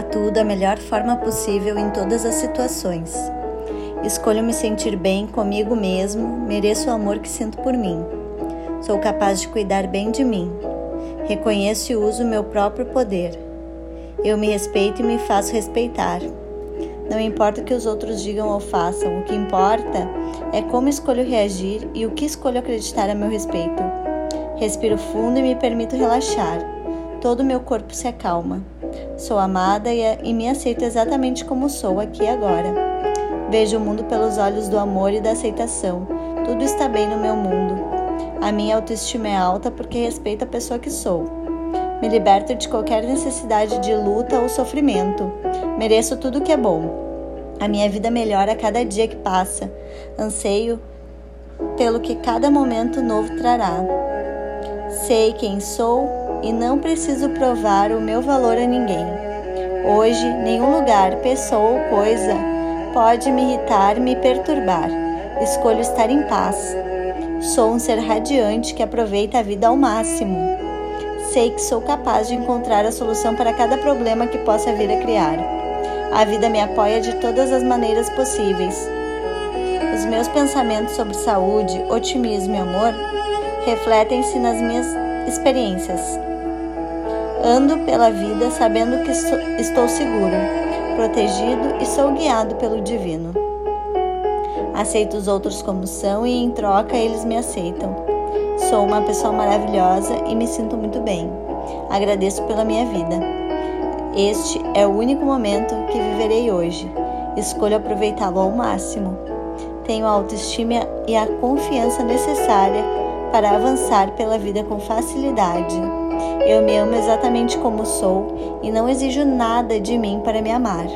atuo da melhor forma possível em todas as situações. Escolho me sentir bem comigo mesmo, mereço o amor que sinto por mim. Sou capaz de cuidar bem de mim. Reconheço e uso meu próprio poder. Eu me respeito e me faço respeitar. Não importa o que os outros digam ou façam, o que importa é como escolho reagir e o que escolho acreditar a meu respeito. Respiro fundo e me permito relaxar. Todo o meu corpo se acalma. Sou amada e me aceito exatamente como sou aqui agora. Vejo o mundo pelos olhos do amor e da aceitação. Tudo está bem no meu mundo. A minha autoestima é alta porque respeito a pessoa que sou. Me liberto de qualquer necessidade de luta ou sofrimento. Mereço tudo que é bom. A minha vida melhora a cada dia que passa. Anseio pelo que cada momento novo trará. Sei quem sou e não preciso provar o meu valor a ninguém. Hoje, nenhum lugar, pessoa ou coisa pode me irritar, me perturbar. Escolho estar em paz. Sou um ser radiante que aproveita a vida ao máximo. Sei que sou capaz de encontrar a solução para cada problema que possa vir a criar. A vida me apoia de todas as maneiras possíveis. Os meus pensamentos sobre saúde, otimismo e amor refletem-se nas minhas experiências. Ando pela vida sabendo que estou seguro, protegido e sou guiado pelo divino. Aceito os outros como são e em troca eles me aceitam. Sou uma pessoa maravilhosa e me sinto muito bem. Agradeço pela minha vida. Este é o único momento que viverei hoje. Escolho aproveitá-lo ao máximo. Tenho a autoestima e a confiança necessária para avançar pela vida com facilidade. Eu me amo exatamente como sou e não exijo nada de mim para me amar.